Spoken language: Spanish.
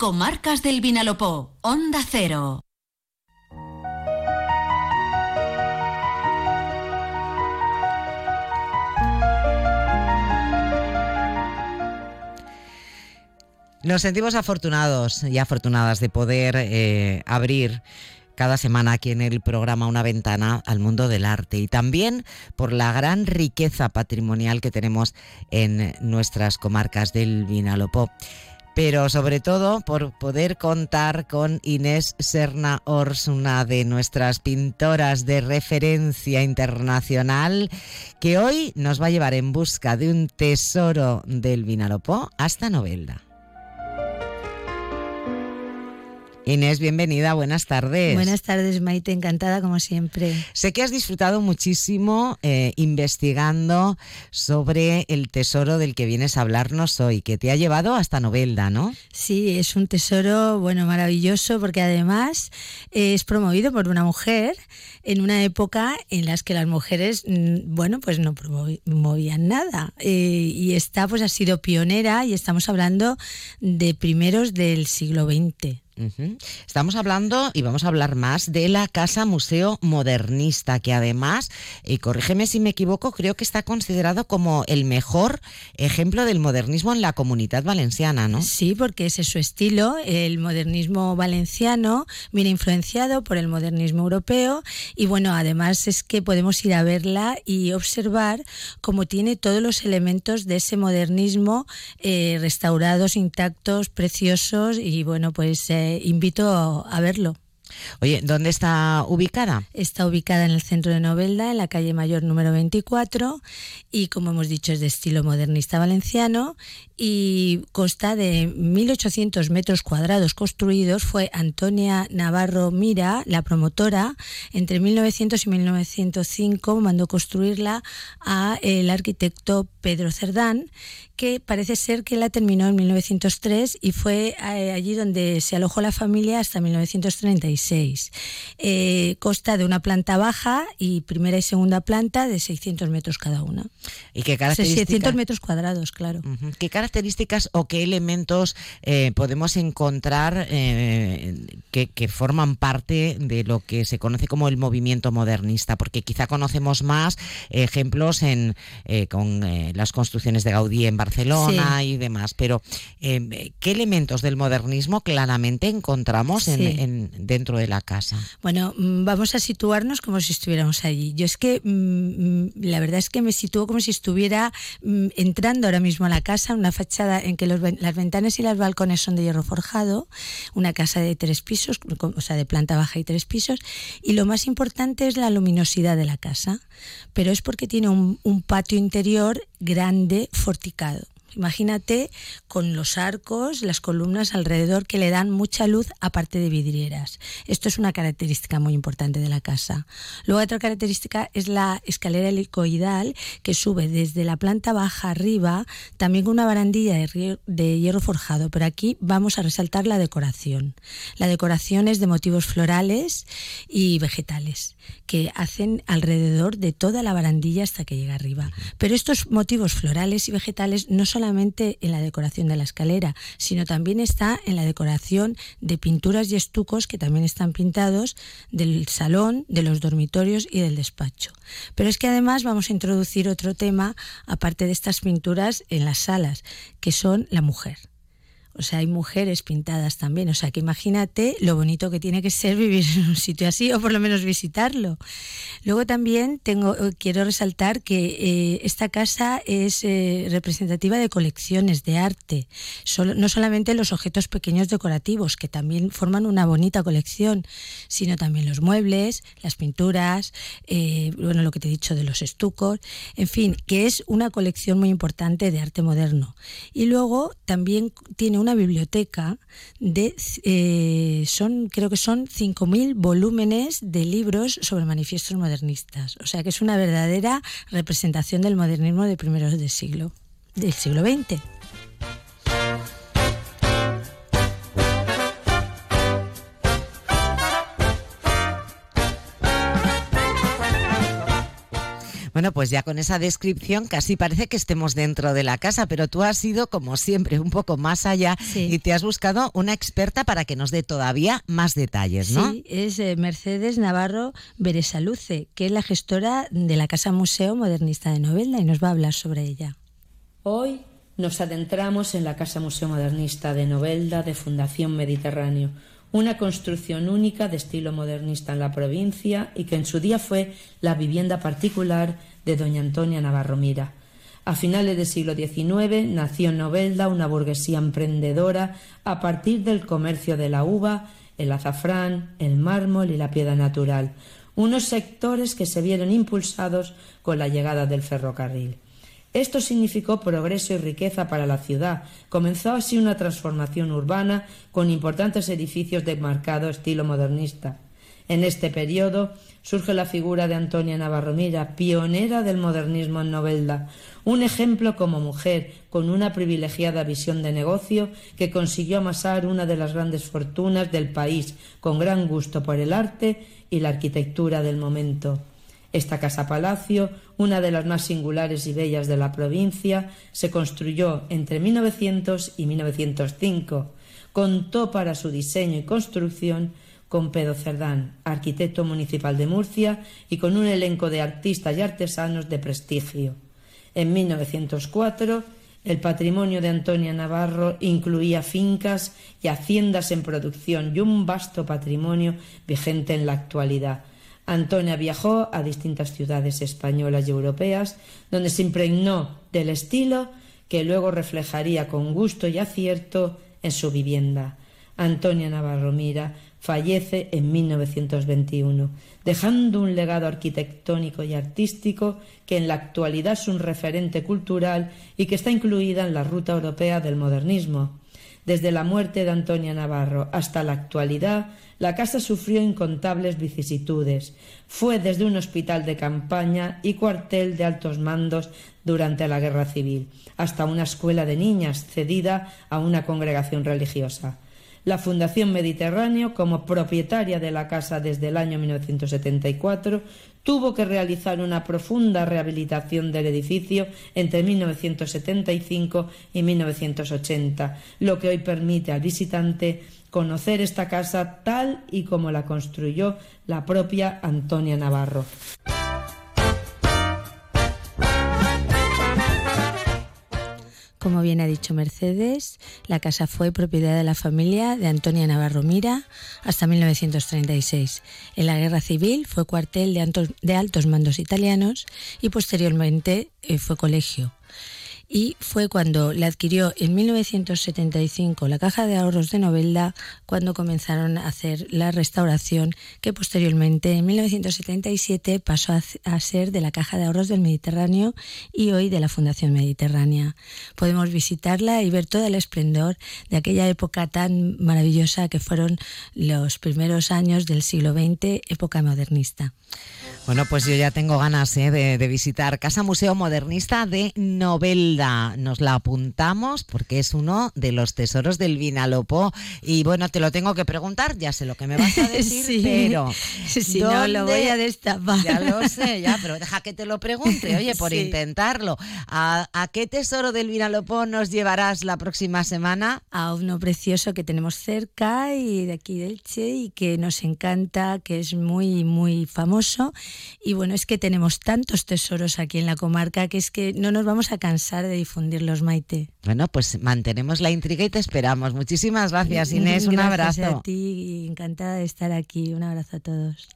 Comarcas del Vinalopó, Onda Cero. Nos sentimos afortunados y afortunadas de poder eh, abrir cada semana aquí en el programa una ventana al mundo del arte y también por la gran riqueza patrimonial que tenemos en nuestras comarcas del Vinalopó pero sobre todo por poder contar con Inés Serna Ors, una de nuestras pintoras de referencia internacional, que hoy nos va a llevar en busca de un tesoro del Vinalopó hasta Novelda. Inés, bienvenida, buenas tardes. Buenas tardes, Maite, encantada como siempre. Sé que has disfrutado muchísimo eh, investigando sobre el tesoro del que vienes a hablarnos hoy, que te ha llevado hasta Novelda, ¿no? Sí, es un tesoro, bueno, maravilloso, porque además es promovido por una mujer en una época en las que las mujeres, mm, bueno, pues no promovían nada. Eh, y esta, pues ha sido pionera y estamos hablando de primeros del siglo XX. Estamos hablando y vamos a hablar más de la Casa Museo Modernista, que además, y corrígeme si me equivoco, creo que está considerado como el mejor ejemplo del modernismo en la comunidad valenciana, ¿no? Sí, porque ese es su estilo. El modernismo valenciano viene influenciado por el modernismo europeo y bueno, además es que podemos ir a verla y observar cómo tiene todos los elementos de ese modernismo eh, restaurados, intactos, preciosos y bueno, pues... Eh, invito a verlo. Oye, ¿dónde está ubicada? Está ubicada en el centro de Novelda, en la calle Mayor número 24, y como hemos dicho es de estilo modernista valenciano y consta de 1.800 metros cuadrados construidos. Fue Antonia Navarro Mira, la promotora, entre 1900 y 1905 mandó construirla a el arquitecto Pedro Cerdán, que parece ser que la terminó en 1903 y fue eh, allí donde se alojó la familia hasta 1936. Eh, consta de una planta baja y primera y segunda planta de 600 metros cada una. ¿Y qué características? 600 metros cuadrados, claro. ¿Qué características o qué elementos eh, podemos encontrar eh, que, forman parte de lo que se conoce como el movimiento modernista? Porque quizá conocemos más ejemplos en, con las construcciones de Gaudí en Barcelona y demás, pero ¿qué elementos del modernismo claramente encontramos en, dentro la casa? Bueno, mm, vamos a situarnos como si estuviéramos allí. Yo es que mm, mm, la verdad es que me sitúo como si estuviera entrando ahora mismo a la casa, una fachada en que las ventanas y los balcones son de hierro forjado, una casa de tres pisos, o sea, de planta baja y tres pisos, y lo más importante es la luminosidad de la casa, pero es porque tiene un patio interior grande, forticado. Imagínate con los arcos, las columnas alrededor que le dan mucha luz aparte de vidrieras. Esto es una característica muy importante de la casa. Luego otra característica es la escalera helicoidal que sube desde la planta baja arriba, también con una barandilla de hierro forjado, pero aquí vamos a resaltar la decoración. La decoración es de motivos florales y vegetales que hacen alrededor de toda la barandilla hasta que llega arriba. Pero estos motivos florales y vegetales no son solamente en la decoración de la escalera, sino también está en la decoración de pinturas y estucos que también están pintados del salón, de los dormitorios y del despacho. Pero es que además vamos a introducir otro tema, aparte de estas pinturas, en las salas, que son la mujer. O sea, hay mujeres pintadas también. O sea, que imagínate lo bonito que tiene que ser vivir en un sitio así o por lo menos visitarlo. Luego también tengo, eh, quiero resaltar que eh, esta casa es eh, representativa de colecciones de arte. no solamente los objetos pequeños decorativos, que también forman una bonita colección, sino también los muebles, las pinturas, bueno, lo que te he dicho de los estucos. En fin, que es una colección muy importante de arte moderno. Y luego también tiene una biblioteca de, eh, son, creo que son 5.000 volúmenes de libros sobre manifiestos modernistas. O sea que es una verdadera representación del modernismo de primeros del siglo, del siglo XX. Bueno, pues ya con esa descripción casi parece que estemos dentro de la casa, pero tú has ido, como siempre, un poco más allá y te has buscado una experta para que nos dé todavía más detalles, ¿no? Sí, es eh, Mercedes Navarro Beresaluce, que es la gestora de la Casa Museo Modernista de Novelda y nos va a hablar sobre ella. Hoy nos adentramos en la Casa Museo Modernista de Novelda de Fundación Mediterráneo, una construcción única de estilo modernista en la provincia y que en su día fue la vivienda particular de doña Antonia Navarro Mira. A finales del siglo XIX nació Novelda una burguesía emprendedora a partir del comercio de la uva, el azafrán, el mármol y la piedra natural, unos sectores que se vieron impulsados con la llegada del ferrocarril. Esto significó progreso y riqueza para la ciudad. Comenzó así una transformación urbana con importantes edificios de marcado estilo modernista. En este periodo surge la figura de Antonia Navarro Mira, pionera del modernismo en Novelda, un ejemplo como mujer con una privilegiada visión de negocio que consiguió amasar una de las grandes fortunas del país con gran gusto por el arte y la arquitectura del momento. Esta casa palacio, una de las más singulares y bellas de la provincia, se construyó entre 1900 y 1905. Contó para su diseño y construcción con Pedro Cerdán, arquitecto municipal de Murcia, y con un elenco de artistas y artesanos de prestigio. En 1904, el patrimonio de Antonia Navarro incluía fincas y haciendas en producción y un vasto patrimonio vigente en la actualidad, Antonia viajó a distintas ciudades españolas y europeas, donde se impregnó del estilo que luego reflejaría con gusto y acierto en su vivienda. Antonia Navarro Mira fallece en 1921, dejando un legado arquitectónico y artístico que en la actualidad es un referente cultural y que está incluida en la ruta europea del modernismo. Desde la muerte de Antonia Navarro hasta la actualidad, la casa sufrió incontables vicisitudes. Fue desde un hospital de campaña y cuartel de altos mandos durante la Guerra Civil, hasta una escuela de niñas cedida a una congregación religiosa. La Fundación Mediterráneo, como propietaria de la casa desde el año 1974, tuvo que realizar una profunda rehabilitación del edificio entre 1975 y 1980, lo que hoy permite al visitante conocer esta casa tal y como la construyó la propia Antonia Navarro. Como bien ha dicho Mercedes, la casa fue propiedad de la familia de Antonia Navarro Mira hasta 1936. En la Guerra Civil fue cuartel de, altos mandos italianos y posteriormente eh, fue colegio y fue cuando la adquirió en 1975 la Caja de Ahorros de Novelda cuando comenzaron a hacer la restauración que posteriormente en 1977 pasó a, ser de la Caja de Ahorros del Mediterráneo y hoy de la Fundación Mediterránea. Podemos visitarla y ver todo el esplendor de aquella época tan maravillosa que fueron los primeros años del siglo XX, época modernista. Bueno, pues yo ya tengo ganas ¿eh? de, visitar Casa Museo Modernista de Novelda. Nos la apuntamos porque es uno de los tesoros del Vinalopó. Y bueno, te lo tengo que preguntar, ya sé lo que me vas a decir, pero. Si no, lo voy a destapar. Ya lo sé, ya, pero deja que te lo pregunte, oye, por intentarlo. ¿A, ¿A, qué tesoro del Vinalopó nos llevarás la próxima semana? A uno precioso que tenemos cerca y de aquí del Che y que nos encanta, que es muy, muy famoso y bueno, es que tenemos tantos tesoros aquí en la comarca que es que no nos vamos a cansar de difundirlos, Maite. Bueno, pues mantenemos la intriga y te esperamos. Muchísimas gracias, Inés. Un abrazo. a ti, encantada de estar aquí. Un abrazo a todos.